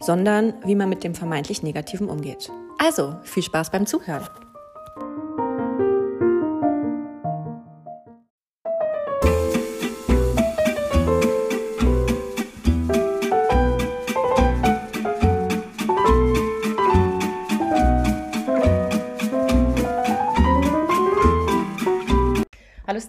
sondern wie man mit dem vermeintlich Negativen umgeht. Also, viel Spaß beim Zuhören.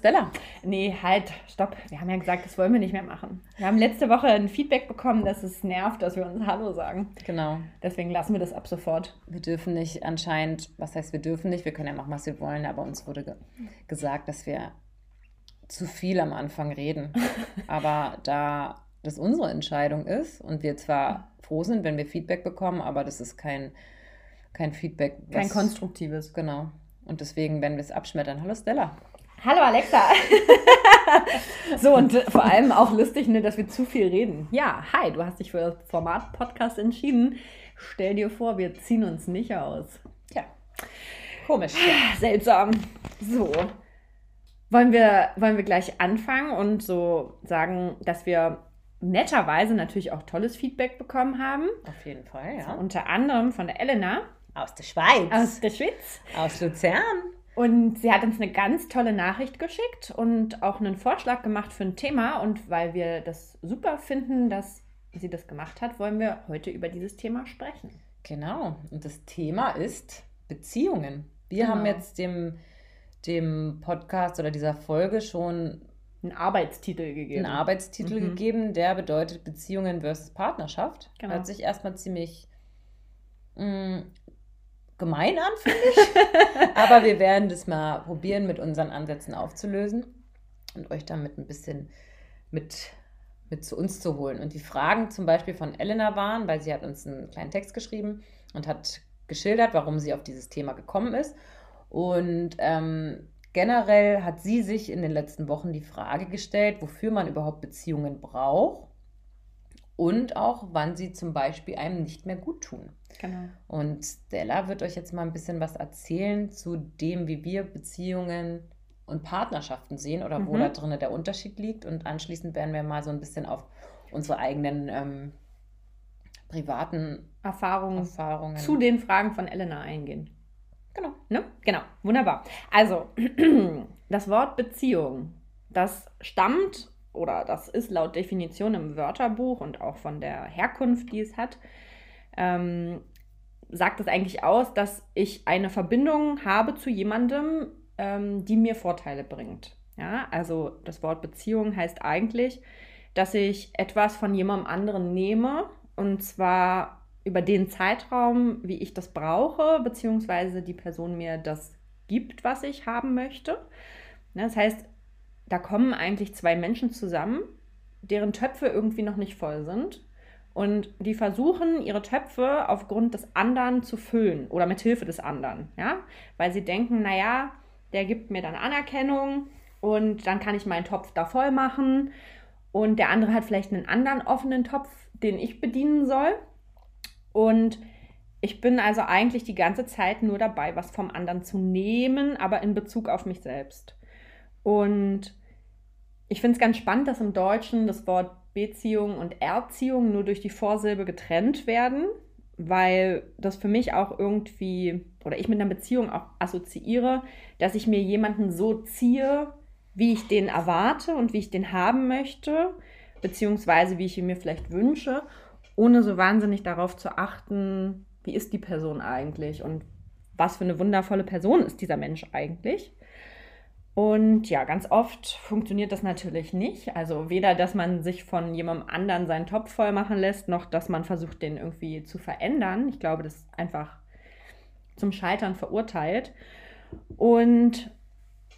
Stella. Nee, halt, stopp. Wir haben ja gesagt, das wollen wir nicht mehr machen. Wir haben letzte Woche ein Feedback bekommen, dass es nervt, dass wir uns Hallo sagen. Genau. Deswegen lassen wir das ab sofort. Wir dürfen nicht anscheinend, was heißt wir dürfen nicht, wir können ja machen, was wir wollen, aber uns wurde ge gesagt, dass wir zu viel am Anfang reden. aber da das unsere Entscheidung ist und wir zwar froh sind, wenn wir Feedback bekommen, aber das ist kein, kein Feedback. Was, kein konstruktives. Genau. Und deswegen werden wir es abschmettern. Hallo Stella. Hallo Alexa. so, und äh, vor allem auch lustig, ne, dass wir zu viel reden. Ja, hi, du hast dich für das Format Podcast entschieden. Stell dir vor, wir ziehen uns nicht aus. Tja, komisch. Ja. Seltsam. So. Wollen wir, wollen wir gleich anfangen und so sagen, dass wir netterweise natürlich auch tolles Feedback bekommen haben. Auf jeden Fall, ja. So, unter anderem von der Elena. Aus der Schweiz. Aus der Schweiz. Aus Luzern. Und sie hat uns eine ganz tolle Nachricht geschickt und auch einen Vorschlag gemacht für ein Thema. Und weil wir das super finden, dass sie das gemacht hat, wollen wir heute über dieses Thema sprechen. Genau. Und das Thema ist Beziehungen. Wir genau. haben jetzt dem, dem Podcast oder dieser Folge schon einen Arbeitstitel gegeben. Einen Arbeitstitel mhm. gegeben, der bedeutet Beziehungen versus Partnerschaft. Genau. Hört sich erstmal ziemlich mh, mm, gemein an, finde ich. Aber wir werden das mal probieren, mit unseren Ansätzen aufzulösen und euch damit ein bisschen mit, mit zu uns zu holen. Und die Fragen zum Beispiel von Elena waren, weil sie hat uns einen kleinen Text geschrieben und hat geschildert, warum sie auf dieses Thema gekommen ist. Und ähm, generell hat sie sich in den letzten Wochen die Frage gestellt, wofür man überhaupt Beziehungen braucht und auch, wann sie zum Beispiel einem nicht mehr gut tun. Genau. Und Stella wird euch jetzt mal ein bisschen was erzählen zu dem, wie wir Beziehungen und Partnerschaften sehen oder mhm. wo da drin der Unterschied liegt. Und anschließend werden wir mal so ein bisschen auf unsere eigenen ähm, privaten Erfahrungen, Erfahrungen zu den Fragen von Elena eingehen. Genau. Ne? Genau, wunderbar. Also, das Wort Beziehung, das stammt oder das ist laut Definition im Wörterbuch und auch von der Herkunft, die es hat, ähm, sagt es eigentlich aus, dass ich eine Verbindung habe zu jemandem, ähm, die mir Vorteile bringt. Ja, also das Wort Beziehung heißt eigentlich, dass ich etwas von jemandem anderen nehme und zwar über den Zeitraum, wie ich das brauche, beziehungsweise die Person mir das gibt, was ich haben möchte. Das heißt, da kommen eigentlich zwei Menschen zusammen, deren Töpfe irgendwie noch nicht voll sind. Und die versuchen, ihre Töpfe aufgrund des anderen zu füllen oder mit Hilfe des anderen, ja, weil sie denken, naja, der gibt mir dann Anerkennung und dann kann ich meinen Topf da voll machen und der andere hat vielleicht einen anderen offenen Topf, den ich bedienen soll. Und ich bin also eigentlich die ganze Zeit nur dabei, was vom anderen zu nehmen, aber in Bezug auf mich selbst. Und ich finde es ganz spannend, dass im Deutschen das Wort Beziehung und Erziehung nur durch die Vorsilbe getrennt werden, weil das für mich auch irgendwie, oder ich mit einer Beziehung auch assoziiere, dass ich mir jemanden so ziehe, wie ich den erwarte und wie ich den haben möchte, beziehungsweise wie ich ihn mir vielleicht wünsche, ohne so wahnsinnig darauf zu achten, wie ist die Person eigentlich und was für eine wundervolle Person ist dieser Mensch eigentlich. Und ja, ganz oft funktioniert das natürlich nicht. Also weder, dass man sich von jemandem anderen seinen Topf voll machen lässt, noch dass man versucht, den irgendwie zu verändern. Ich glaube, das ist einfach zum Scheitern verurteilt. Und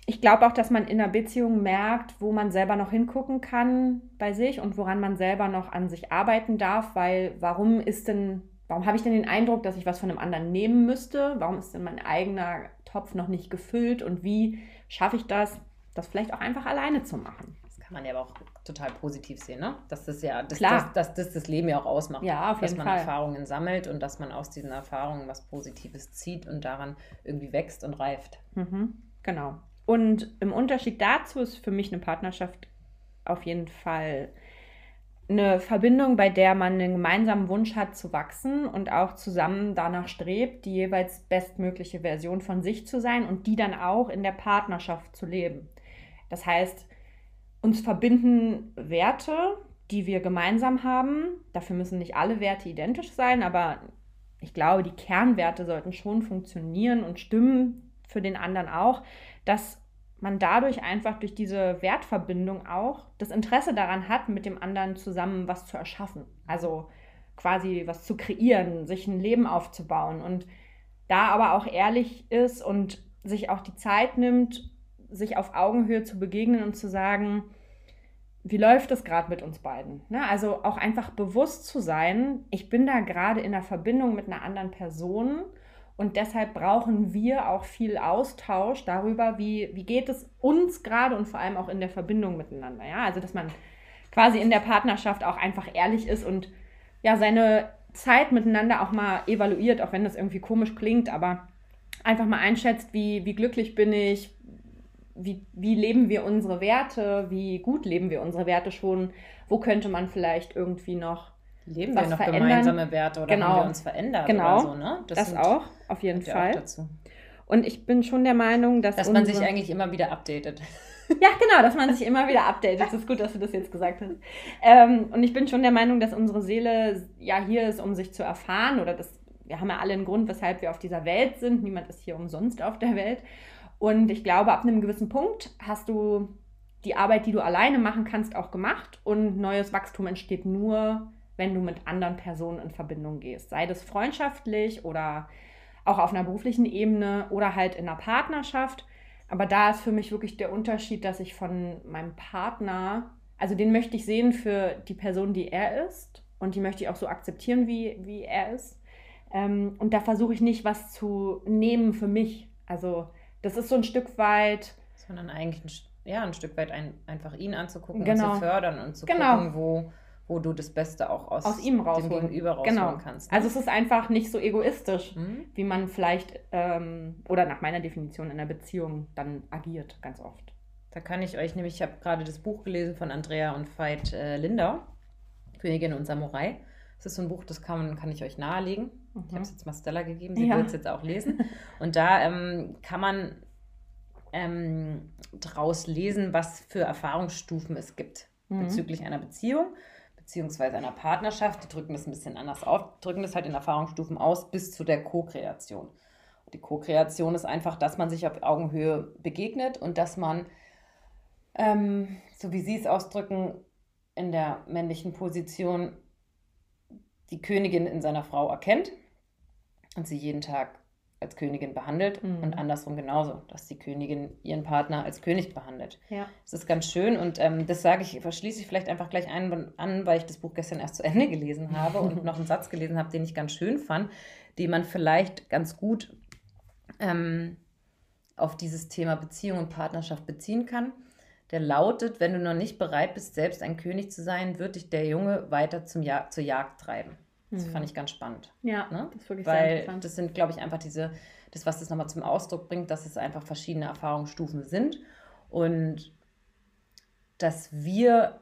ich glaube auch, dass man in einer Beziehung merkt, wo man selber noch hingucken kann bei sich und woran man selber noch an sich arbeiten darf, weil warum ist denn warum habe ich denn den Eindruck, dass ich was von einem anderen nehmen müsste? Warum ist denn mein eigener Topf noch nicht gefüllt? Und wie schaffe ich das, das vielleicht auch einfach alleine zu machen? Das kann man ja aber auch total positiv sehen, ne? Dass das ja, dass, Klar. Dass, dass das das Leben ja auch ausmacht. Ja, auf jeden dass man Fall. Erfahrungen sammelt und dass man aus diesen Erfahrungen was Positives zieht und daran irgendwie wächst und reift. Mhm, genau. Und im Unterschied dazu ist für mich eine Partnerschaft auf jeden Fall eine Verbindung, bei der man einen gemeinsamen Wunsch hat zu wachsen und auch zusammen danach strebt, die jeweils bestmögliche Version von sich zu sein und die dann auch in der Partnerschaft zu leben. Das heißt, uns verbinden Werte, die wir gemeinsam haben. Dafür müssen nicht alle Werte identisch sein, aber ich glaube, die Kernwerte sollten schon funktionieren und stimmen für den anderen auch, dass man dadurch einfach durch diese Wertverbindung auch das Interesse daran hat, mit dem anderen zusammen was zu erschaffen. Also quasi was zu kreieren, sich ein Leben aufzubauen und da aber auch ehrlich ist und sich auch die Zeit nimmt, sich auf Augenhöhe zu begegnen und zu sagen, wie läuft es gerade mit uns beiden? Ne? Also auch einfach bewusst zu sein, ich bin da gerade in der Verbindung mit einer anderen Person und deshalb brauchen wir auch viel Austausch darüber, wie, wie geht es uns gerade und vor allem auch in der Verbindung miteinander. Ja? Also, dass man quasi in der Partnerschaft auch einfach ehrlich ist und ja, seine Zeit miteinander auch mal evaluiert, auch wenn das irgendwie komisch klingt, aber einfach mal einschätzt, wie, wie glücklich bin ich, wie, wie leben wir unsere Werte, wie gut leben wir unsere Werte schon, wo könnte man vielleicht irgendwie noch Leben wir noch verändern. gemeinsame Werte oder genau. haben wir uns verändert genau. oder so, ne? Das, das auch, auf jeden Fall. Und ich bin schon der Meinung, dass. Dass man sich eigentlich immer wieder updatet. Ja, genau, dass man sich immer wieder updatet. Das ist gut, dass du das jetzt gesagt hast. Ähm, und ich bin schon der Meinung, dass unsere Seele ja hier ist, um sich zu erfahren oder das, wir haben ja alle einen Grund, weshalb wir auf dieser Welt sind. Niemand ist hier umsonst auf der Welt. Und ich glaube, ab einem gewissen Punkt hast du die Arbeit, die du alleine machen kannst, auch gemacht und neues Wachstum entsteht nur, wenn du mit anderen Personen in Verbindung gehst. Sei das freundschaftlich oder auch auf einer beruflichen Ebene oder halt in einer Partnerschaft. Aber da ist für mich wirklich der Unterschied, dass ich von meinem Partner, also den möchte ich sehen für die Person, die er ist. Und die möchte ich auch so akzeptieren, wie, wie er ist. Ähm, und da versuche ich nicht, was zu nehmen für mich. Also das ist so ein Stück weit. Sondern eigentlich ja, ein Stück weit ein, einfach ihn anzugucken genau. und zu fördern und zu genau. gucken, wo wo du das Beste auch aus, aus ihm rausholen. dem Gegenüber rausholen genau. kannst. Ne? Also es ist einfach nicht so egoistisch, mhm. wie man vielleicht ähm, oder nach meiner Definition in der Beziehung dann agiert, ganz oft. Da kann ich euch nämlich, ich habe gerade das Buch gelesen von Andrea und Veit äh, Lindau, Königin und Samurai. Das ist so ein Buch, das kann, kann ich euch nahelegen. Mhm. Ich habe es jetzt mal Stella gegeben, sie ja. wird es jetzt auch lesen. Und da ähm, kann man ähm, daraus lesen, was für Erfahrungsstufen es gibt mhm. bezüglich einer Beziehung beziehungsweise einer Partnerschaft, die drücken das ein bisschen anders auf, drücken das halt in Erfahrungsstufen aus bis zu der Co-Kreation. Die Co-Kreation ist einfach, dass man sich auf Augenhöhe begegnet und dass man, ähm, so wie Sie es ausdrücken, in der männlichen Position die Königin in seiner Frau erkennt und sie jeden Tag als Königin behandelt mhm. und andersrum genauso, dass die Königin ihren Partner als König behandelt. Ja. Das ist ganz schön und ähm, das sage ich, verschließe ich vielleicht einfach gleich ein, an, weil ich das Buch gestern erst zu Ende gelesen habe und noch einen Satz gelesen habe, den ich ganz schön fand, den man vielleicht ganz gut ähm, auf dieses Thema Beziehung und Partnerschaft beziehen kann. Der lautet, wenn du noch nicht bereit bist, selbst ein König zu sein, wird dich der Junge weiter zum Jag zur Jagd treiben. Das mhm. fand ich ganz spannend. Ja, ne? das ist wirklich Weil sehr interessant. das sind, glaube ich, einfach diese, das, was das nochmal zum Ausdruck bringt, dass es einfach verschiedene Erfahrungsstufen sind und dass wir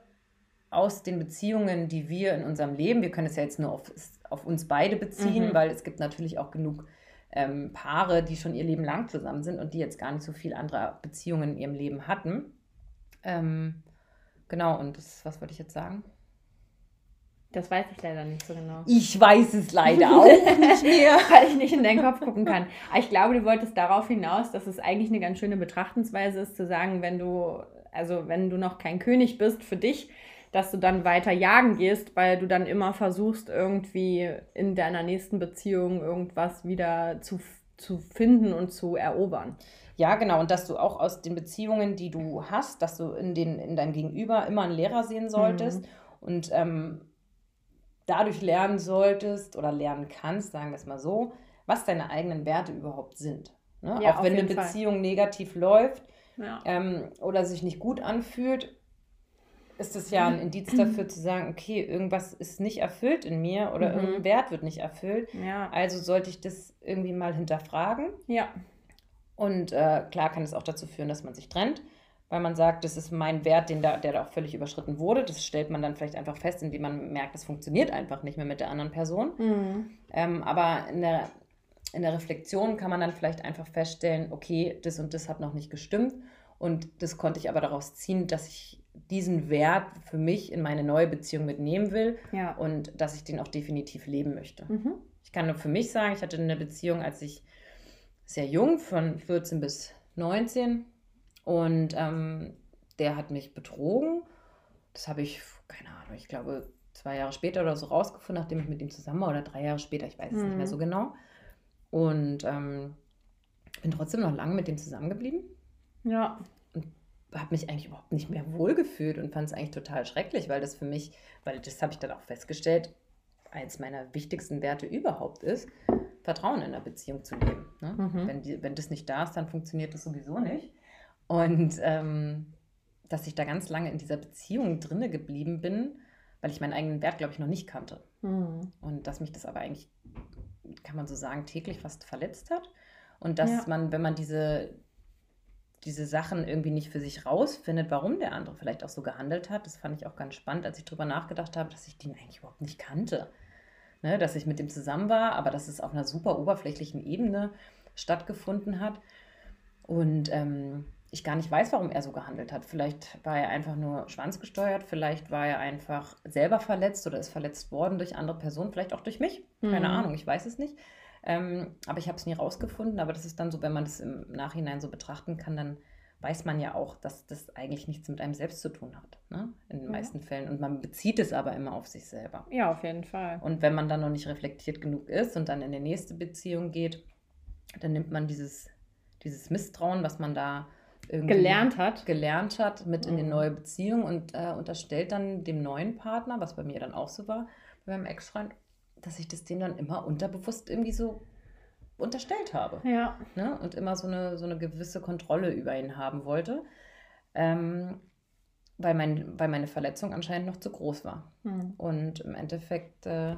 aus den Beziehungen, die wir in unserem Leben, wir können es ja jetzt nur auf, auf uns beide beziehen, mhm. weil es gibt natürlich auch genug ähm, Paare, die schon ihr Leben lang zusammen sind und die jetzt gar nicht so viel andere Beziehungen in ihrem Leben hatten. Ähm, genau, und das, was wollte ich jetzt sagen? Das weiß ich leider nicht so genau. Ich weiß es leider auch nicht mehr. Weil ich nicht in deinen Kopf gucken kann. Aber ich glaube, du wolltest darauf hinaus, dass es eigentlich eine ganz schöne Betrachtensweise ist, zu sagen, wenn du, also wenn du noch kein König bist für dich, dass du dann weiter jagen gehst, weil du dann immer versuchst, irgendwie in deiner nächsten Beziehung irgendwas wieder zu, zu finden und zu erobern. Ja, genau. Und dass du auch aus den Beziehungen, die du hast, dass du in, den, in deinem Gegenüber immer einen Lehrer sehen solltest. Mhm. Und ähm, dadurch lernen solltest oder lernen kannst, sagen wir es mal so, was deine eigenen Werte überhaupt sind. Ne? Ja, Auch wenn eine Beziehung Fall. negativ läuft ja. ähm, oder sich nicht gut anfühlt, ist es ja ein Indiz dafür zu sagen, okay, irgendwas ist nicht erfüllt in mir oder mhm. irgendein Wert wird nicht erfüllt. Ja. Also sollte ich das irgendwie mal hinterfragen. Ja. Und äh, klar kann es auch dazu führen, dass man sich trennt, weil man sagt, das ist mein Wert, den da, der da auch völlig überschritten wurde. Das stellt man dann vielleicht einfach fest, indem man merkt, das funktioniert einfach nicht mehr mit der anderen Person. Mhm. Ähm, aber in der, in der Reflexion kann man dann vielleicht einfach feststellen, okay, das und das hat noch nicht gestimmt. Und das konnte ich aber daraus ziehen, dass ich diesen Wert für mich in meine neue Beziehung mitnehmen will ja. und dass ich den auch definitiv leben möchte. Mhm. Ich kann nur für mich sagen, ich hatte eine Beziehung, als ich sehr jung, von 14 bis 19 und ähm, der hat mich betrogen. Das habe ich, keine Ahnung, ich glaube zwei Jahre später oder so rausgefunden, nachdem ich mit ihm zusammen war oder drei Jahre später, ich weiß es mhm. nicht mehr so mhm. genau. Und ähm, bin trotzdem noch lange mit dem zusammengeblieben. Ja habe mich eigentlich überhaupt nicht mehr wohlgefühlt und fand es eigentlich total schrecklich, weil das für mich, weil das habe ich dann auch festgestellt, eins meiner wichtigsten Werte überhaupt ist, Vertrauen in der Beziehung zu leben. Ne? Mhm. Wenn, die, wenn das nicht da ist, dann funktioniert das sowieso nicht. Und ähm, dass ich da ganz lange in dieser Beziehung drinne geblieben bin, weil ich meinen eigenen Wert, glaube ich, noch nicht kannte. Mhm. Und dass mich das aber eigentlich, kann man so sagen, täglich fast verletzt hat. Und dass ja. man, wenn man diese, diese Sachen irgendwie nicht für sich rausfindet, warum der andere vielleicht auch so gehandelt hat. Das fand ich auch ganz spannend, als ich darüber nachgedacht habe, dass ich den eigentlich überhaupt nicht kannte. Ne, dass ich mit dem zusammen war, aber dass es auf einer super oberflächlichen Ebene stattgefunden hat. Und ähm, ich gar nicht weiß, warum er so gehandelt hat. Vielleicht war er einfach nur schwanzgesteuert, vielleicht war er einfach selber verletzt oder ist verletzt worden durch andere Personen, vielleicht auch durch mich. Keine mhm. Ahnung, ich weiß es nicht. Ähm, aber ich habe es nie rausgefunden. Aber das ist dann so, wenn man das im Nachhinein so betrachten kann, dann weiß man ja auch, dass das eigentlich nichts mit einem selbst zu tun hat. Ne? In den ja. meisten Fällen. Und man bezieht es aber immer auf sich selber. Ja, auf jeden Fall. Und wenn man dann noch nicht reflektiert genug ist und dann in die nächste Beziehung geht, dann nimmt man dieses, dieses Misstrauen, was man da gelernt hat, gelernt hat mit in die mhm. neue Beziehung und äh, unterstellt dann dem neuen Partner, was bei mir dann auch so war, bei meinem Ex-Freund, dass ich das dem dann immer unterbewusst irgendwie so unterstellt habe. Ja. Ne? Und immer so eine, so eine gewisse Kontrolle über ihn haben wollte. Ähm, weil, mein, weil meine Verletzung anscheinend noch zu groß war. Mhm. Und im Endeffekt äh,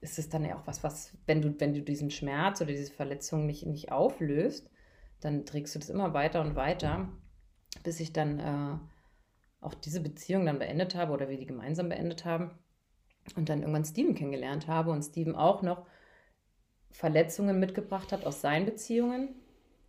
ist es dann ja auch was, was, wenn du, wenn du diesen Schmerz oder diese Verletzung nicht, nicht auflöst, dann trägst du das immer weiter und weiter, bis ich dann äh, auch diese Beziehung dann beendet habe oder wir die gemeinsam beendet haben und dann irgendwann Steven kennengelernt habe und Steven auch noch Verletzungen mitgebracht hat aus seinen Beziehungen,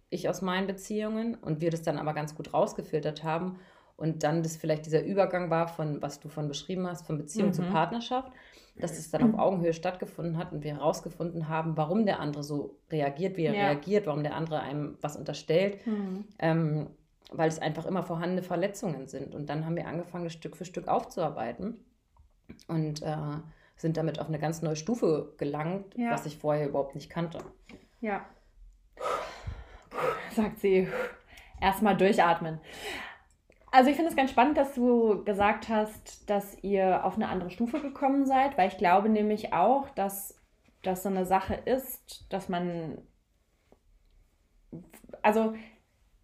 ich aus meinen Beziehungen und wir das dann aber ganz gut rausgefiltert haben und dann das vielleicht dieser Übergang war von, was du von beschrieben hast, von Beziehung mhm. zu Partnerschaft, dass es dann auf Augenhöhe stattgefunden hat und wir herausgefunden haben, warum der andere so reagiert, wie er ja. reagiert, warum der andere einem was unterstellt, mhm. ähm, weil es einfach immer vorhandene Verletzungen sind. Und dann haben wir angefangen, Stück für Stück aufzuarbeiten und äh, sind damit auf eine ganz neue Stufe gelangt, ja. was ich vorher überhaupt nicht kannte. Ja. Sagt sie. Erstmal durchatmen. Also ich finde es ganz spannend, dass du gesagt hast, dass ihr auf eine andere Stufe gekommen seid, weil ich glaube nämlich auch, dass das so eine Sache ist, dass man, also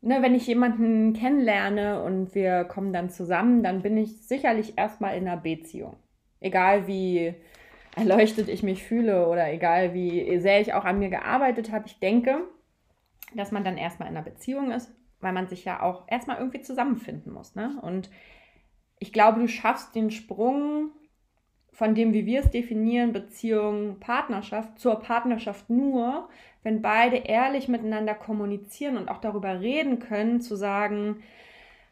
ne, wenn ich jemanden kennenlerne und wir kommen dann zusammen, dann bin ich sicherlich erstmal in einer Beziehung. Egal wie erleuchtet ich mich fühle oder egal wie sehr ich auch an mir gearbeitet habe, ich denke, dass man dann erstmal in einer Beziehung ist weil man sich ja auch erstmal irgendwie zusammenfinden muss. Ne? Und ich glaube, du schaffst den Sprung von dem, wie wir es definieren, Beziehung, Partnerschaft, zur Partnerschaft nur, wenn beide ehrlich miteinander kommunizieren und auch darüber reden können, zu sagen,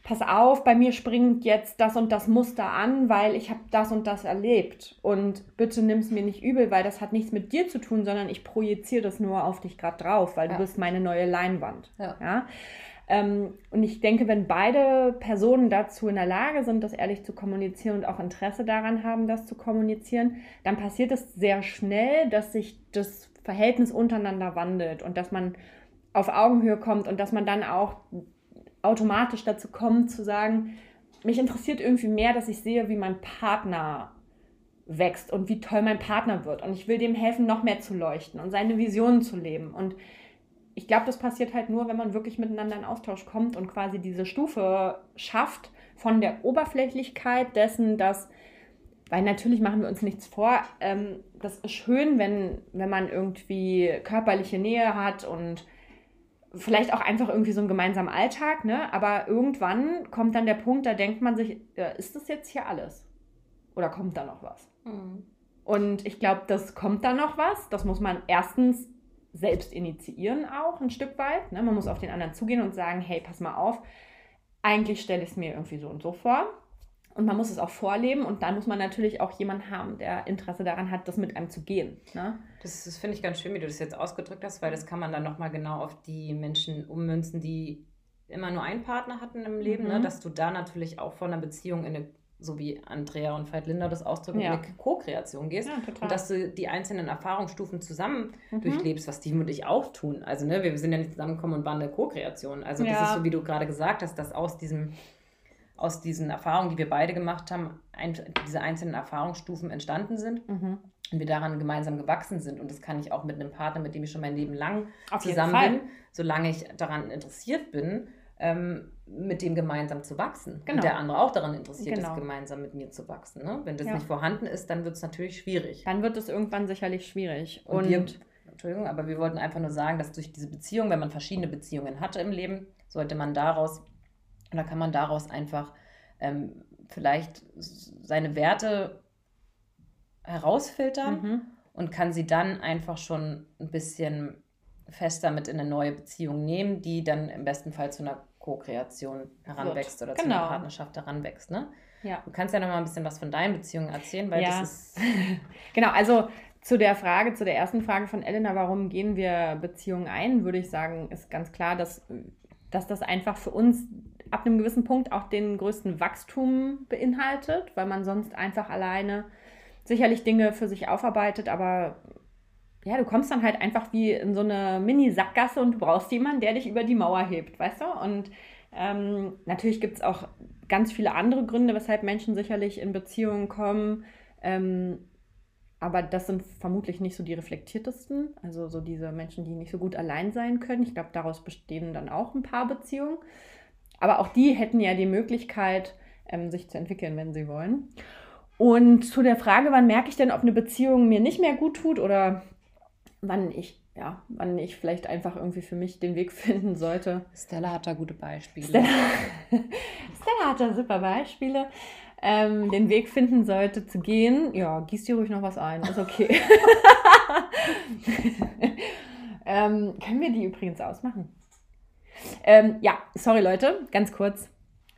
pass auf, bei mir springt jetzt das und das Muster an, weil ich habe das und das erlebt. Und bitte nimm es mir nicht übel, weil das hat nichts mit dir zu tun, sondern ich projiziere das nur auf dich gerade drauf, weil ja. du bist meine neue Leinwand. Ja. ja? Ähm, und ich denke, wenn beide Personen dazu in der Lage sind, das ehrlich zu kommunizieren und auch Interesse daran haben, das zu kommunizieren, dann passiert es sehr schnell, dass sich das Verhältnis untereinander wandelt und dass man auf Augenhöhe kommt und dass man dann auch automatisch dazu kommt zu sagen, mich interessiert irgendwie mehr, dass ich sehe, wie mein Partner wächst und wie toll mein Partner wird. Und ich will dem helfen, noch mehr zu leuchten und seine Visionen zu leben. Und ich glaube, das passiert halt nur, wenn man wirklich miteinander in Austausch kommt und quasi diese Stufe schafft von der Oberflächlichkeit dessen, dass, weil natürlich machen wir uns nichts vor, ähm, das ist schön, wenn, wenn man irgendwie körperliche Nähe hat und vielleicht auch einfach irgendwie so einen gemeinsamen Alltag, ne? Aber irgendwann kommt dann der Punkt, da denkt man sich, äh, ist das jetzt hier alles? Oder kommt da noch was? Mhm. Und ich glaube, das kommt da noch was. Das muss man erstens selbst initiieren auch ein Stück weit. Ne? Man muss auf den anderen zugehen und sagen, hey, pass mal auf, eigentlich stelle ich es mir irgendwie so und so vor. Und man muss es auch vorleben und dann muss man natürlich auch jemanden haben, der Interesse daran hat, das mit einem zu gehen. Ne? Das, das finde ich ganz schön, wie du das jetzt ausgedrückt hast, weil das kann man dann nochmal genau auf die Menschen ummünzen, die immer nur einen Partner hatten im Leben, ne? mhm. ne? dass du da natürlich auch von einer Beziehung in eine so wie Andrea und Veit Linder das ausdrücken, ja. in eine Co-Kreation gehst. Ja, und dass du die einzelnen Erfahrungsstufen zusammen mhm. durchlebst, was Steven und ich auch tun. Also, ne, wir sind ja nicht zusammengekommen und waren eine Co-Kreation. Also, ja. das ist so, wie du gerade gesagt hast, dass aus diesem aus diesen Erfahrungen, die wir beide gemacht haben, ein, diese einzelnen Erfahrungsstufen entstanden sind mhm. und wir daran gemeinsam gewachsen sind. Und das kann ich auch mit einem Partner, mit dem ich schon mein Leben lang Auf zusammen bin, solange ich daran interessiert bin, ähm, mit dem gemeinsam zu wachsen. Genau. Und der andere auch daran interessiert genau. ist, gemeinsam mit mir zu wachsen. Ne? Wenn das ja. nicht vorhanden ist, dann wird es natürlich schwierig. Dann wird es irgendwann sicherlich schwierig. Und, Und wir, Entschuldigung, aber wir wollten einfach nur sagen, dass durch diese Beziehung, wenn man verschiedene Beziehungen hatte im Leben, sollte man daraus, oder kann man daraus einfach ähm, vielleicht seine Werte herausfiltern mhm. und kann sie dann einfach schon ein bisschen fester mit in eine neue Beziehung nehmen, die dann im besten Fall zu einer Co-Kreation heranwächst Wird. oder genau. zu einer genau. Partnerschaft heranwächst. Ne? Ja. Du kannst ja noch mal ein bisschen was von deinen Beziehungen erzählen, weil ja. das ist. genau, also zu der Frage, zu der ersten Frage von Elena, warum gehen wir Beziehungen ein, würde ich sagen, ist ganz klar, dass, dass das einfach für uns ab einem gewissen Punkt auch den größten Wachstum beinhaltet, weil man sonst einfach alleine sicherlich Dinge für sich aufarbeitet, aber ja, du kommst dann halt einfach wie in so eine Mini-Sackgasse und du brauchst jemanden, der dich über die Mauer hebt, weißt du? Und ähm, natürlich gibt es auch ganz viele andere Gründe, weshalb Menschen sicherlich in Beziehungen kommen. Ähm, aber das sind vermutlich nicht so die reflektiertesten. Also so diese Menschen, die nicht so gut allein sein können. Ich glaube, daraus bestehen dann auch ein paar Beziehungen. Aber auch die hätten ja die Möglichkeit, ähm, sich zu entwickeln, wenn sie wollen. Und zu der Frage, wann merke ich denn, ob eine Beziehung mir nicht mehr gut tut oder wann ich, ja, wann ich vielleicht einfach irgendwie für mich den Weg finden sollte. Stella hat da gute Beispiele. Stella, Stella hat da super Beispiele. Ähm, den Weg finden sollte zu gehen, ja, gieß dir ruhig noch was ein, ist okay. ähm, können wir die übrigens ausmachen? Ähm, ja, sorry Leute, ganz kurz.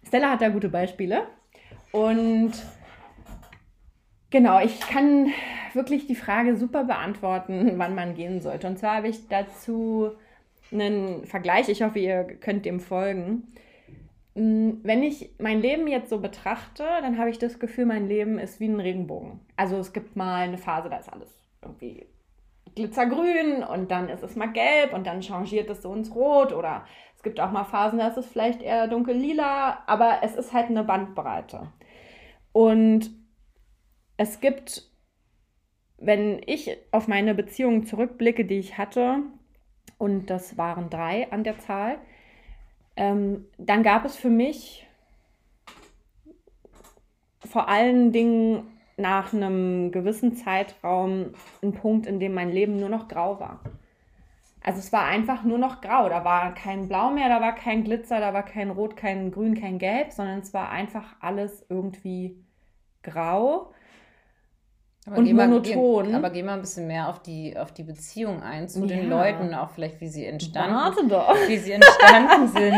Stella hat da gute Beispiele und Genau, ich kann wirklich die Frage super beantworten, wann man gehen sollte. Und zwar habe ich dazu einen Vergleich. Ich hoffe, ihr könnt dem folgen. Mm, wenn ich mein Leben jetzt so betrachte, dann habe ich das Gefühl, mein Leben ist wie ein Regenbogen. Also es gibt mal eine Phase, da ist alles irgendwie glitzergrün und dann ist es mal gelb und dann changiert es so ins Rot oder es gibt auch mal Phasen, da ist es vielleicht eher dunkel lila, aber es ist halt eine Bandbreite. Und es gibt, wenn ich auf meine Beziehungen zurückblicke, die ich hatte, und das waren drei an der Zahl, ähm, dann gab es für mich vor allen Dingen nach einem gewissen Zeitraum einen Punkt, in dem mein Leben nur noch grau war. Also es war einfach nur noch grau. Da war kein Blau mehr, da war kein Glitzer, da war kein Rot, kein Grün, kein Gelb, sondern es war einfach alles irgendwie grau. Aber und monoton. Mal, aber geh mal ein bisschen mehr auf die, auf die Beziehung ein zu ja. den Leuten, auch vielleicht, wie sie entstanden, Warte doch. Wie sie entstanden sind.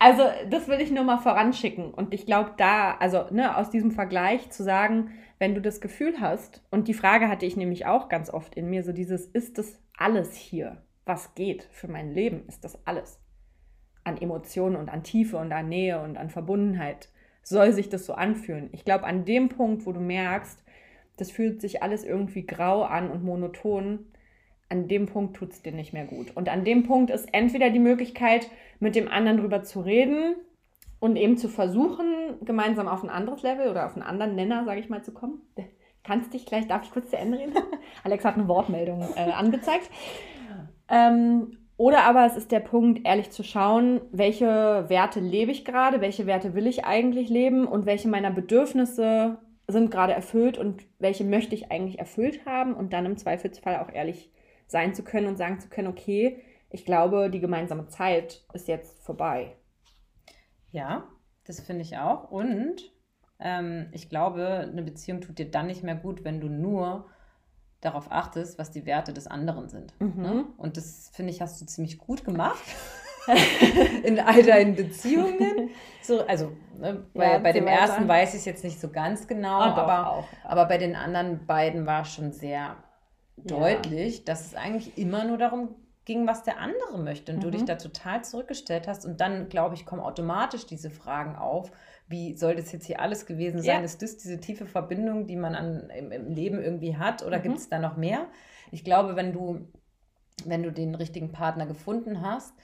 Also, das will ich nur mal voranschicken. Und ich glaube, da, also ne, aus diesem Vergleich zu sagen, wenn du das Gefühl hast, und die Frage hatte ich nämlich auch ganz oft in mir, so dieses, ist das alles hier, was geht für mein Leben? Ist das alles? An Emotionen und an Tiefe und an Nähe und an Verbundenheit soll sich das so anfühlen. Ich glaube, an dem Punkt, wo du merkst, das fühlt sich alles irgendwie grau an und monoton. An dem Punkt tut es dir nicht mehr gut. Und an dem Punkt ist entweder die Möglichkeit, mit dem anderen drüber zu reden und eben zu versuchen, gemeinsam auf ein anderes Level oder auf einen anderen Nenner, sage ich mal, zu kommen. kannst dich gleich, darf ich kurz zu Ende reden? Alex hat eine Wortmeldung äh, angezeigt. Ähm, oder aber es ist der Punkt, ehrlich zu schauen, welche Werte lebe ich gerade, welche Werte will ich eigentlich leben und welche meiner Bedürfnisse sind gerade erfüllt und welche möchte ich eigentlich erfüllt haben und dann im Zweifelsfall auch ehrlich sein zu können und sagen zu können, okay, ich glaube, die gemeinsame Zeit ist jetzt vorbei. Ja, das finde ich auch. Und ähm, ich glaube, eine Beziehung tut dir dann nicht mehr gut, wenn du nur darauf achtest, was die Werte des anderen sind. Mhm. Ne? Und das, finde ich, hast du ziemlich gut gemacht. in all deinen Beziehungen. So, also ne, bei, ja, bei dem ersten weiß ich es jetzt nicht so ganz genau, ah, aber, auch. aber bei den anderen beiden war es schon sehr deutlich, ja. dass es eigentlich immer nur darum ging, was der andere möchte und mhm. du dich mhm. da total zurückgestellt hast. Und dann, glaube ich, kommen automatisch diese Fragen auf. Wie soll das jetzt hier alles gewesen sein? Ja. Ist das diese tiefe Verbindung, die man an, im, im Leben irgendwie hat? Oder mhm. gibt es da noch mehr? Ich glaube, wenn du, wenn du den richtigen Partner gefunden hast,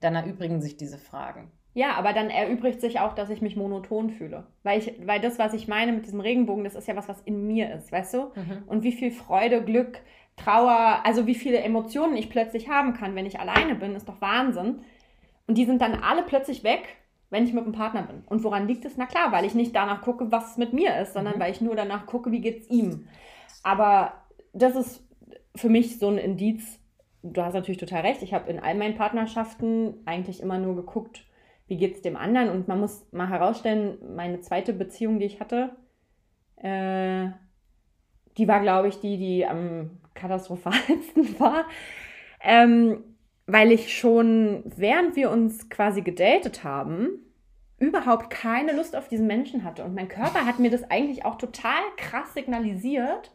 dann erübrigen sich diese Fragen. Ja, aber dann erübrigt sich auch, dass ich mich monoton fühle. Weil, ich, weil das, was ich meine mit diesem Regenbogen, das ist ja was, was in mir ist, weißt du? Mhm. Und wie viel Freude, Glück, Trauer, also wie viele Emotionen ich plötzlich haben kann, wenn ich alleine bin, ist doch Wahnsinn. Und die sind dann alle plötzlich weg, wenn ich mit einem Partner bin. Und woran liegt es? Na klar, weil ich nicht danach gucke, was mit mir ist, sondern mhm. weil ich nur danach gucke, wie geht es ihm. Aber das ist für mich so ein Indiz. Du hast natürlich total recht. Ich habe in all meinen Partnerschaften eigentlich immer nur geguckt, wie geht es dem anderen. Und man muss mal herausstellen, meine zweite Beziehung, die ich hatte, äh, die war, glaube ich, die, die am katastrophalsten war. Ähm, weil ich schon, während wir uns quasi gedatet haben, überhaupt keine Lust auf diesen Menschen hatte. Und mein Körper hat mir das eigentlich auch total krass signalisiert.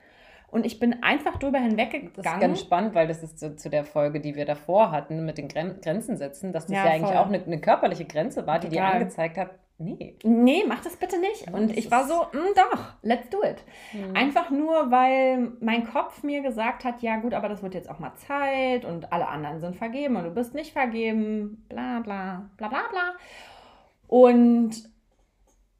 Und ich bin einfach drüber hinweggegangen. Das ist ganz spannend, weil das ist zu, zu der Folge, die wir davor hatten, mit den Gren Grenzen setzen, dass das ja, ja eigentlich auch eine, eine, körperliche Grenze war, die Total. dir angezeigt hat, nee. Nee, mach das bitte nicht. Und ich war so, mm, doch, let's do it. Mhm. Einfach nur, weil mein Kopf mir gesagt hat, ja gut, aber das wird jetzt auch mal Zeit und alle anderen sind vergeben und du bist nicht vergeben, bla bla, bla bla bla. Und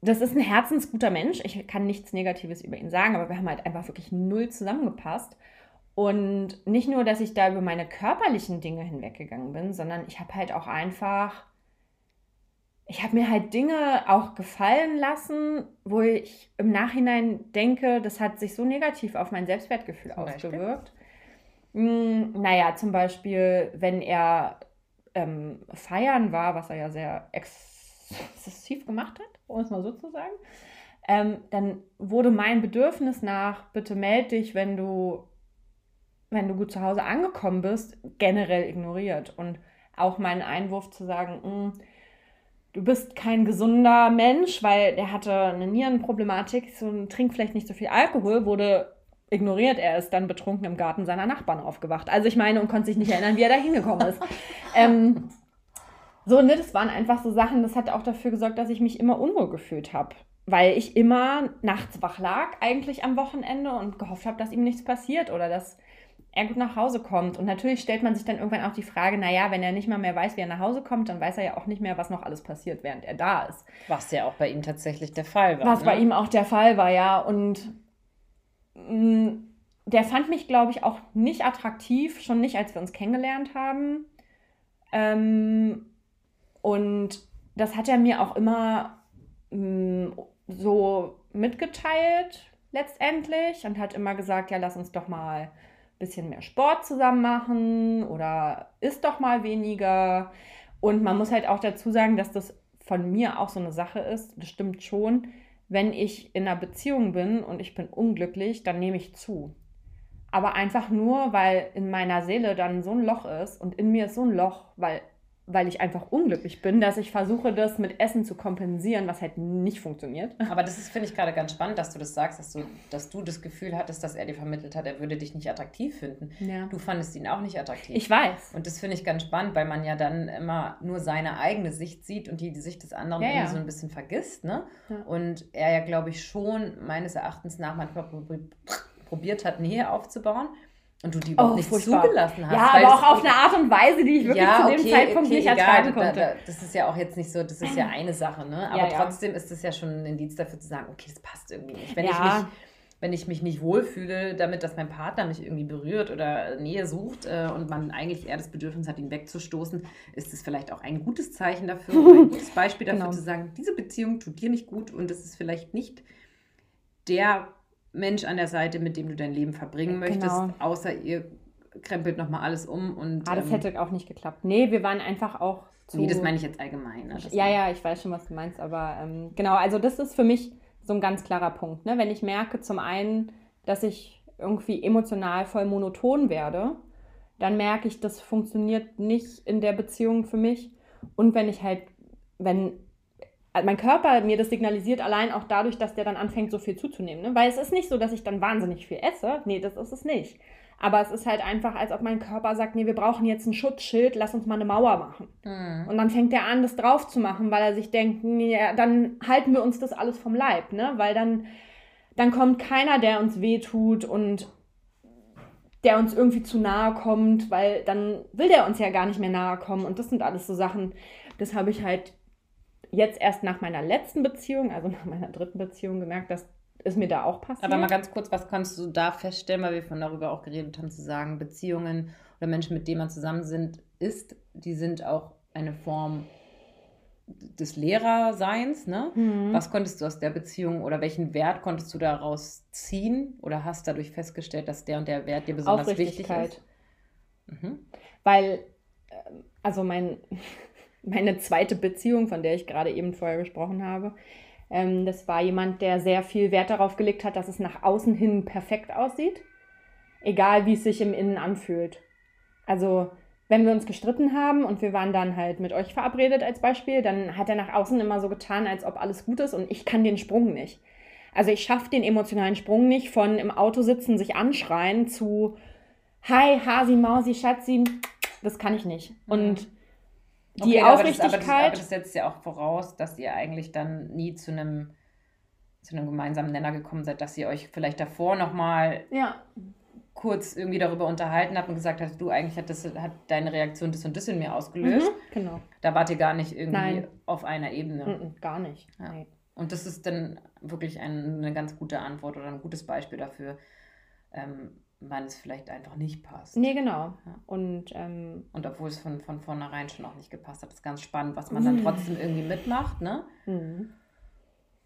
das ist ein herzensguter Mensch. Ich kann nichts Negatives über ihn sagen, aber wir haben halt einfach wirklich null zusammengepasst. Und nicht nur, dass ich da über meine körperlichen Dinge hinweggegangen bin, sondern ich habe halt auch einfach, ich habe mir halt Dinge auch gefallen lassen, wo ich im Nachhinein denke, das hat sich so negativ auf mein Selbstwertgefühl zum ausgewirkt. Hm, naja, zum Beispiel, wenn er ähm, feiern war, was er ja sehr exzessiv gemacht hat, um es mal so zu sagen, ähm, dann wurde mein Bedürfnis nach, bitte melde dich, wenn du, wenn du gut zu Hause angekommen bist, generell ignoriert. Und auch mein Einwurf zu sagen, hm, du bist kein gesunder Mensch, weil er hatte eine Nierenproblematik, so trink vielleicht nicht so viel Alkohol, wurde ignoriert. Er ist dann betrunken im Garten seiner Nachbarn aufgewacht. Also ich meine und konnte sich nicht erinnern, wie er da hingekommen ist. ähm, so, ne, das waren einfach so Sachen, das hat auch dafür gesorgt, dass ich mich immer unwohl gefühlt habe. Weil ich immer nachts wach lag, eigentlich am Wochenende und gehofft habe, dass ihm nichts passiert oder dass er gut nach Hause kommt. Und natürlich stellt man sich dann irgendwann auch die Frage, naja, wenn er nicht mal mehr weiß, wie er nach Hause kommt, dann weiß er ja auch nicht mehr, was noch alles passiert, während er da ist. Was ja auch bei ihm tatsächlich der Fall war. Was ne? bei ihm auch der Fall war, ja. Und mh, mm, der fand mich, glaube ich, auch nicht attraktiv, schon nicht, als wir uns kennengelernt haben. Ähm, und das hat er mir auch immer mh, mm, so mitgeteilt letztendlich und hat immer gesagt, ja, lass uns doch mal ein bisschen mehr Sport zusammen machen oder isst doch mal weniger. Und man muss halt auch dazu sagen, dass das von mir auch so eine Sache ist. Das stimmt schon. Wenn ich in einer Beziehung bin und ich bin unglücklich, dann nehme ich zu. Aber einfach nur, weil in meiner Seele dann so ein Loch ist und in mir ist so ein Loch, weil weil ich einfach unglücklich bin, dass ich versuche, das mit Essen zu kompensieren, was halt nicht funktioniert. Aber das ist, finde ich, gerade ganz spannend, dass du das sagst, dass du, dass du das Gefühl hattest, dass er dir vermittelt hat, er würde dich nicht attraktiv finden. Ja. Du fandest ihn auch nicht attraktiv. Ich weiß. Und das finde ich ganz spannend, weil man ja dann immer nur seine eigene Sicht sieht und die, die Sicht des anderen ja, irgendwie ja. so ein bisschen vergisst. Ne? Und er ja, glaube ich, schon meines Erachtens nach manchmal probiert hat, Nähe aufzubauen und du die überhaupt oh, nicht furchtbar. zugelassen hast. Ja, aber auch auf eine Art und Weise, die ich wirklich ja, zu dem okay, Zeitpunkt okay, nicht ertragen egal, konnte. Da, da, das ist ja auch jetzt nicht so, das ist ja eine Sache, ne? Aber ja, trotzdem ist es ja schon ein Indiz dafür zu sagen, okay, das passt irgendwie nicht. Wenn ich mich wenn ich mich nicht wohlfühle, damit, dass mein Partner mich irgendwie berührt oder Nähe sucht äh, und man eigentlich eher das Bedürfnis hat, ihn wegzustoßen, ist es vielleicht auch ein gutes Zeichen dafür, ein gutes Beispiel dafür genau. zu sagen, diese Beziehung tut dir nicht gut und es ist vielleicht nicht der Mensch an der Seite, mit dem du dein Leben verbringen möchtest, genau. außer ihr krempelt nochmal alles um und. Ah, das ähm, hätte auch nicht geklappt. Nee, wir waren einfach auch zu. Nee, das meine ich jetzt allgemein. Ne? Ja, ja, ich weiß schon, was du meinst, aber ähm, genau, also das ist für mich so ein ganz klarer Punkt. Ne? Wenn ich merke, zum einen, dass ich irgendwie emotional voll monoton werde, dann merke ich, das funktioniert nicht in der Beziehung für mich. Und wenn ich halt, wenn mein Körper mir das signalisiert, allein auch dadurch, dass der dann anfängt, so viel zuzunehmen. Ne? Weil es ist nicht so, dass ich dann wahnsinnig viel esse. Nee, das ist es nicht. Aber es ist halt einfach, als ob mein Körper sagt, nee, wir brauchen jetzt ein Schutzschild, lass uns mal eine Mauer machen. Mhm. Und dann fängt er an, das drauf zu machen, weil er sich denkt, nee, dann halten wir uns das alles vom Leib, ne? Weil dann, dann kommt keiner, der uns wehtut und der uns irgendwie zu nahe kommt, weil dann will der uns ja gar nicht mehr nahe kommen. Und das sind alles so Sachen, das habe ich halt jetzt erst nach meiner letzten Beziehung, also nach meiner dritten Beziehung gemerkt, dass ist mir da auch passiert. Aber mal ganz kurz, was kannst du da feststellen, weil wir von darüber auch geredet haben, zu sagen, Beziehungen oder Menschen, mit denen man zusammen sind, ist, die sind auch eine Form des Lehrerseins, ne? Mhm. Was konntest du aus der Beziehung oder welchen Wert konntest du daraus ziehen oder hast dadurch festgestellt, dass der und der Wert dir besonders wichtig ist? Mhm. Weil, ähm, also mein, meine zweite Beziehung, von der ich gerade eben vorher gesprochen habe, ähm, das war jemand, der sehr viel Wert darauf gelegt hat, dass es nach außen hin perfekt aussieht, egal wie es sich im Innen anfühlt. Also wenn wir uns gestritten haben und wir waren dann halt mit euch verabredet als Beispiel, dann hat er nach außen immer so getan, als ob alles gut ist und ich kann den Sprung nicht. Also ich schaffe den emotionalen Sprung nicht von im Auto sitzen, sich anschreien zu Hi, Hasi, Mausi, Schatzi, das kann ich nicht. Und die okay, Aufrichtigkeit. Aber das, aber, das, aber das setzt ja auch voraus, dass ihr eigentlich dann nie zu einem zu einem gemeinsamen Nenner gekommen seid, dass ihr euch vielleicht davor nochmal ja. kurz irgendwie darüber unterhalten habt und gesagt habt, du eigentlich hat, das, hat deine Reaktion das und das in mir ausgelöst. Mhm, genau. Da wart ihr gar nicht irgendwie Nein. auf einer Ebene. Mhm, gar nicht. Ja. Nee. Und das ist dann wirklich ein, eine ganz gute Antwort oder ein gutes Beispiel dafür, ähm, wann es vielleicht einfach nicht passt. Nee, genau. Ja. Und, ähm, und obwohl es von, von vornherein schon auch nicht gepasst hat, ist ganz spannend, was man dann trotzdem irgendwie mitmacht, ne? Mhm.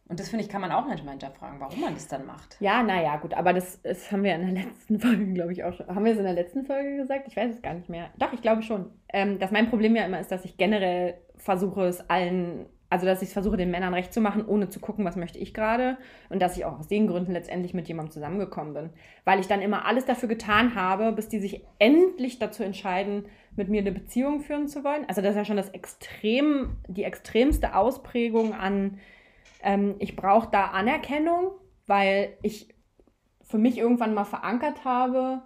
Und das finde ich, kann man auch manchmal hinterfragen, warum man das dann macht. Ja, naja, gut, aber das, das haben wir in der letzten Folge, glaube ich, auch schon. Haben wir es in der letzten Folge gesagt? Ich weiß es gar nicht mehr. Doch, ich glaube schon. Ähm, dass mein Problem ja immer ist, dass ich generell versuche, es allen also, dass ich versuche, den Männern recht zu machen, ohne zu gucken, was möchte ich gerade. Und dass ich auch aus den Gründen letztendlich mit jemandem zusammengekommen bin. Weil ich dann immer alles dafür getan habe, bis die sich endlich dazu entscheiden, mit mir eine Beziehung führen zu wollen. Also, das ist ja schon das extrem, die extremste Ausprägung an, ähm, ich brauche da Anerkennung, weil ich für mich irgendwann mal verankert habe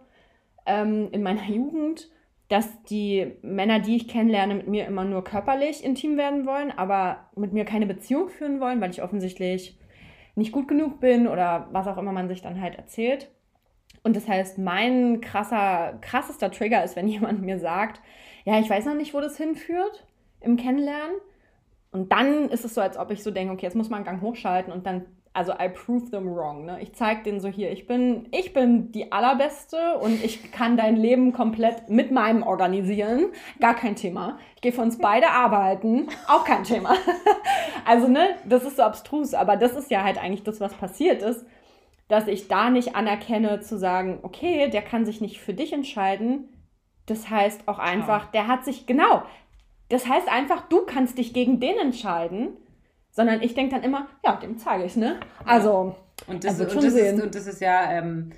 ähm, in meiner Jugend, dass die Männer, die ich kennenlerne, mit mir immer nur körperlich intim werden wollen, aber mit mir keine Beziehung führen wollen, weil ich offensichtlich nicht gut genug bin oder was auch immer man sich dann halt erzählt. Und das heißt, mein krasser, krassester Trigger ist, wenn jemand mir sagt, ja, ich weiß noch nicht, wo das hinführt im Kennenlernen. Und dann ist es so, als ob ich so denke, okay, jetzt muss man einen Gang hochschalten und dann also I prove them wrong. Ne? Ich zeige denen so hier, ich bin, ich bin die allerbeste und ich kann dein Leben komplett mit meinem organisieren. Gar kein Thema. Ich gehe für uns beide arbeiten. Auch kein Thema. also, ne, das ist so abstrus, aber das ist ja halt eigentlich das, was passiert ist, dass ich da nicht anerkenne zu sagen, okay, der kann sich nicht für dich entscheiden. Das heißt auch einfach, der hat sich, genau, das heißt einfach, du kannst dich gegen den entscheiden sondern ich denke dann immer, ja, dem zeige ich ne? Also, und das, und das, Ist, und das ist ja ähm,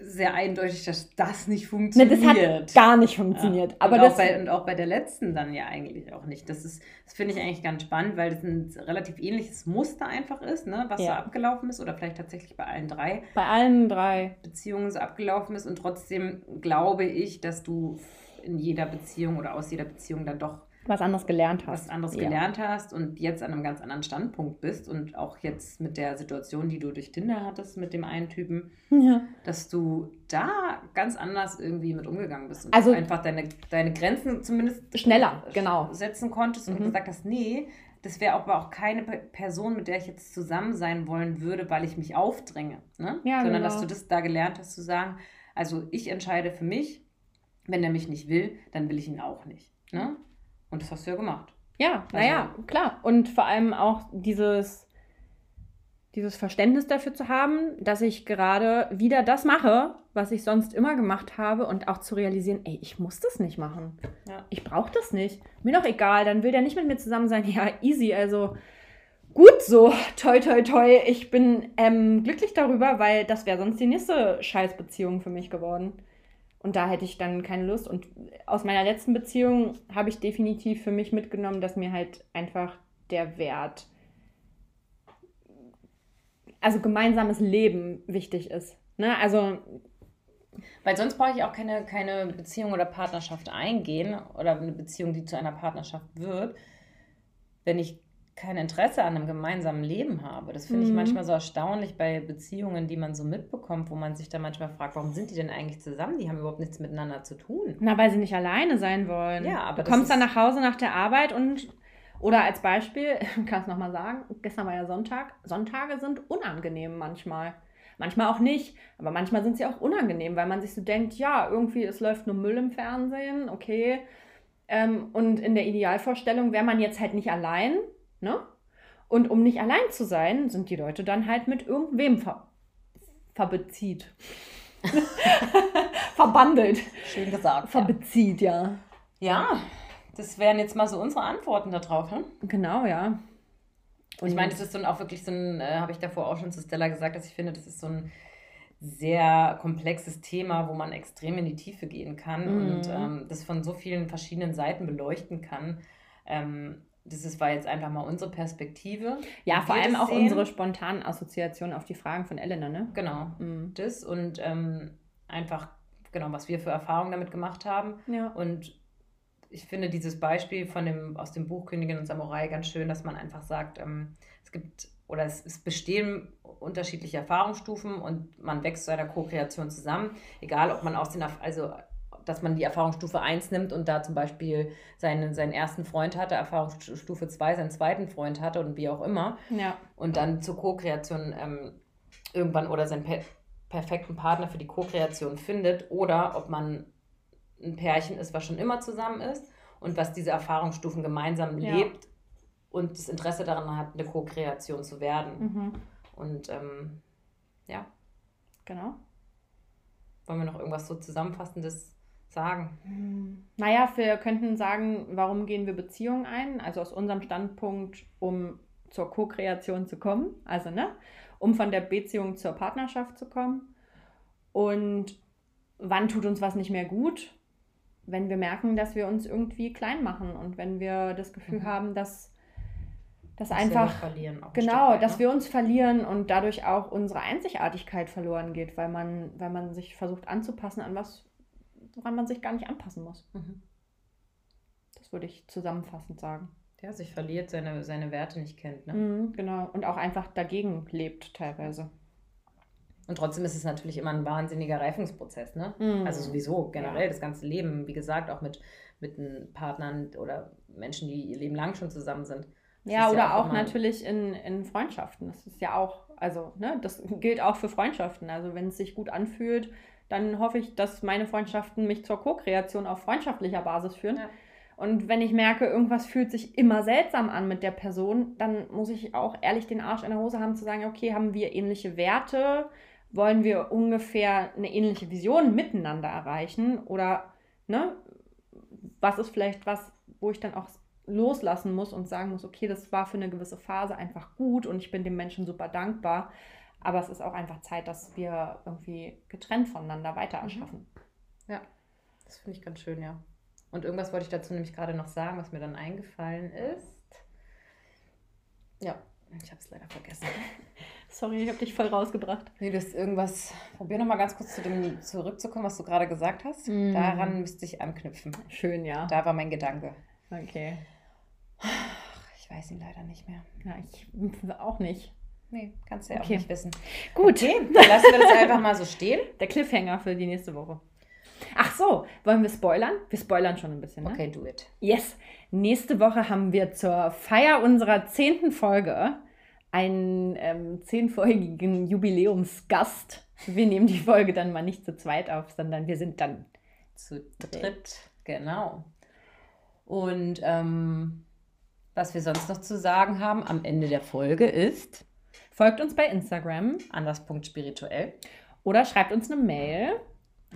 sehr eindeutig, dass das nicht funktioniert. Ne, das hat gar nicht funktioniert. Ja. Aber und, das, auch bei, und auch bei der letzten dann ja eigentlich auch nicht. Das, ist, das finde ich eigentlich ganz spannend, weil das ein relativ ähnliches Muster einfach ist, ne? was ja. so abgelaufen ist oder vielleicht tatsächlich bei allen drei. Bei allen drei. Beziehungen so abgelaufen ist und trotzdem glaube ich, dass du in jeder Beziehung oder aus jeder Beziehung dann doch was anderes gelernt hast. Was anderes ja. gelernt hast und jetzt an einem ganz anderen Standpunkt bist und auch jetzt mit der Situation, die du durch Tinder hattest mit dem einen Typen, ja. dass du da ganz anders irgendwie mit umgegangen bist und also einfach deine, deine Grenzen zumindest schneller genau. setzen konntest mhm. und gesagt hast, nee, das wäre aber auch keine Person, mit der ich jetzt zusammen sein wollen würde, weil ich mich aufdränge. Ne? Ja, Sondern genau. dass du das da gelernt hast zu sagen, also ich entscheide für mich, wenn er mich nicht will, dann will ich ihn auch nicht. Ne? Und das hast du ja gemacht. Ja, also, naja, klar. Und vor allem auch dieses, dieses Verständnis dafür zu haben, dass ich gerade wieder das mache, was ich sonst immer gemacht habe und auch zu realisieren, ey, ich muss das nicht machen. Ja. Ich brauche das nicht. Mir doch egal, dann will der nicht mit mir zusammen sein. Ja, easy, also gut so. Toi, toi, toi. Ich bin ähm, glücklich darüber, weil das wäre sonst die nächste Scheißbeziehung für mich geworden. Und da hätte ich dann keine Lust. Und aus meiner letzten Beziehung habe ich definitiv für mich mitgenommen, dass mir halt einfach der Wert, also gemeinsames Leben wichtig ist. Ne? Also. Weil sonst brauche ich auch keine, keine Beziehung oder Partnerschaft eingehen oder eine Beziehung, die zu einer Partnerschaft wird, wenn ich kein Interesse an einem gemeinsamen Leben habe. Das finde ich mhm. manchmal so erstaunlich bei Beziehungen, die man so mitbekommt, wo man sich dann manchmal fragt, warum sind die denn eigentlich zusammen? Die haben überhaupt nichts miteinander zu tun. Na, weil sie nicht alleine sein wollen. Ja, aber du kommst dann nach Hause nach der Arbeit und oder als Beispiel, kannst du nochmal sagen, gestern war ja Sonntag. Sonntage sind unangenehm manchmal. Manchmal auch nicht, aber manchmal sind sie auch unangenehm, weil man sich so denkt, ja, irgendwie es läuft nur Müll im Fernsehen, okay. Ähm, und in der Idealvorstellung wäre man jetzt halt nicht allein, Ne? Und um nicht allein zu sein, sind die Leute dann halt mit irgendwem ver verbezieht. Verbandelt. Schön gesagt. Verbezieht, ja. Ja, das wären jetzt mal so unsere Antworten darauf. Hm? Genau, ja. Und ich meine, das ist dann auch wirklich so ein, äh, habe ich davor auch schon zu Stella gesagt, dass ich finde, das ist so ein sehr komplexes Thema, wo man extrem in die Tiefe gehen kann mhm. und ähm, das von so vielen verschiedenen Seiten beleuchten kann. Ähm, das ist, war jetzt einfach mal unsere Perspektive. Ja, vor allem auch sehen. unsere spontanen Assoziationen auf die Fragen von Elena, ne? Genau. Mhm. Das und ähm, einfach, genau, was wir für Erfahrungen damit gemacht haben. Ja. Und ich finde dieses Beispiel von dem, aus dem Buch Königin und Samurai ganz schön, dass man einfach sagt, ähm, es gibt oder es, es, bestehen unterschiedliche Erfahrungsstufen und man wächst zu einer Co-Kreation zusammen, egal ob man aus den, also dass man die Erfahrungsstufe 1 nimmt und da zum Beispiel seinen, seinen ersten Freund hatte, Erfahrungsstufe 2 seinen zweiten Freund hatte und wie auch immer. Ja. Und dann zur Co-Kreation ähm, irgendwann oder seinen per perfekten Partner für die Co-Kreation findet oder ob man ein Pärchen ist, was schon immer zusammen ist und was diese Erfahrungsstufen gemeinsam ja. lebt und das Interesse daran hat, eine Co-Kreation zu werden. Mhm. Und ähm, ja. Genau. Wollen wir noch irgendwas so Zusammenfassendes sagen? Hm. Naja, wir könnten sagen, warum gehen wir Beziehungen ein? Also aus unserem Standpunkt, um zur Co-Kreation zu kommen, also ne, um von der Beziehung zur Partnerschaft zu kommen. Und wann tut uns was nicht mehr gut? Wenn wir merken, dass wir uns irgendwie klein machen und wenn wir das Gefühl mhm. haben, dass das einfach verlieren genau, weit, dass ne? wir uns verlieren und dadurch auch unsere Einzigartigkeit verloren geht, weil man, weil man sich versucht anzupassen an was, woran man sich gar nicht anpassen muss. Mhm. Das würde ich zusammenfassend sagen. Der sich verliert, seine, seine Werte nicht kennt. Ne? Mhm, genau. Und auch einfach dagegen lebt teilweise. Und trotzdem ist es natürlich immer ein wahnsinniger Reifungsprozess, ne? Mhm. Also sowieso generell ja. das ganze Leben, wie gesagt, auch mit, mit Partnern oder Menschen, die ihr Leben lang schon zusammen sind. Das ja, oder ja auch, auch natürlich in, in Freundschaften. Das ist ja auch, also, ne, das gilt auch für Freundschaften. Also wenn es sich gut anfühlt, dann hoffe ich, dass meine Freundschaften mich zur Co-Kreation auf freundschaftlicher Basis führen. Ja. Und wenn ich merke, irgendwas fühlt sich immer seltsam an mit der Person, dann muss ich auch ehrlich den Arsch in der Hose haben zu sagen, okay, haben wir ähnliche Werte? Wollen wir ungefähr eine ähnliche Vision miteinander erreichen? Oder ne, was ist vielleicht was, wo ich dann auch loslassen muss und sagen muss, okay, das war für eine gewisse Phase einfach gut und ich bin dem Menschen super dankbar. Aber es ist auch einfach Zeit, dass wir irgendwie getrennt voneinander weiter mhm. erschaffen. Ja, das finde ich ganz schön, ja. Und irgendwas wollte ich dazu nämlich gerade noch sagen, was mir dann eingefallen ist. Ja, ich habe es leider vergessen. Sorry, ich habe dich voll rausgebracht. Nee, das ist irgendwas. Probier nochmal ganz kurz zu dem zurückzukommen, was du gerade gesagt hast. Mm. Daran müsste ich anknüpfen. Schön, ja. Da war mein Gedanke. Okay. Ich weiß ihn leider nicht mehr. Ja, ich auch nicht. Nee, kannst du ja okay. auch nicht wissen. Gut. Okay, dann lassen wir das einfach mal so stehen. Der Cliffhanger für die nächste Woche. Ach so, wollen wir spoilern? Wir spoilern schon ein bisschen. Ne? Okay, do it. Yes. Nächste Woche haben wir zur Feier unserer zehnten Folge einen ähm, zehnfolgigen Jubiläumsgast. Wir nehmen die Folge dann mal nicht zu zweit auf, sondern wir sind dann zu dritt. Genau. Und ähm, was wir sonst noch zu sagen haben am Ende der Folge ist, folgt uns bei Instagram anders.spirituell oder schreibt uns eine Mail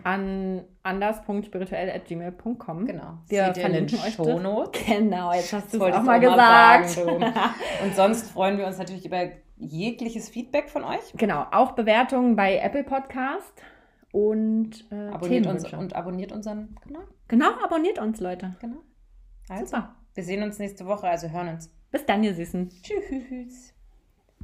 an anders.spirituell.gmail.com. Genau. Wir Seht verlinken euch Shownotes. Genau, jetzt hast du es auch mal gesagt. Sagen, Und sonst freuen wir uns natürlich über jegliches Feedback von euch. Genau, auch Bewertungen bei Apple Podcast und äh, abonniert uns und abonniert unseren Kanal. Genau, abonniert uns, Leute. Genau. Also, Super. Wir sehen uns nächste Woche, also hören uns. Bis dann, ihr Süßen. Tschüss.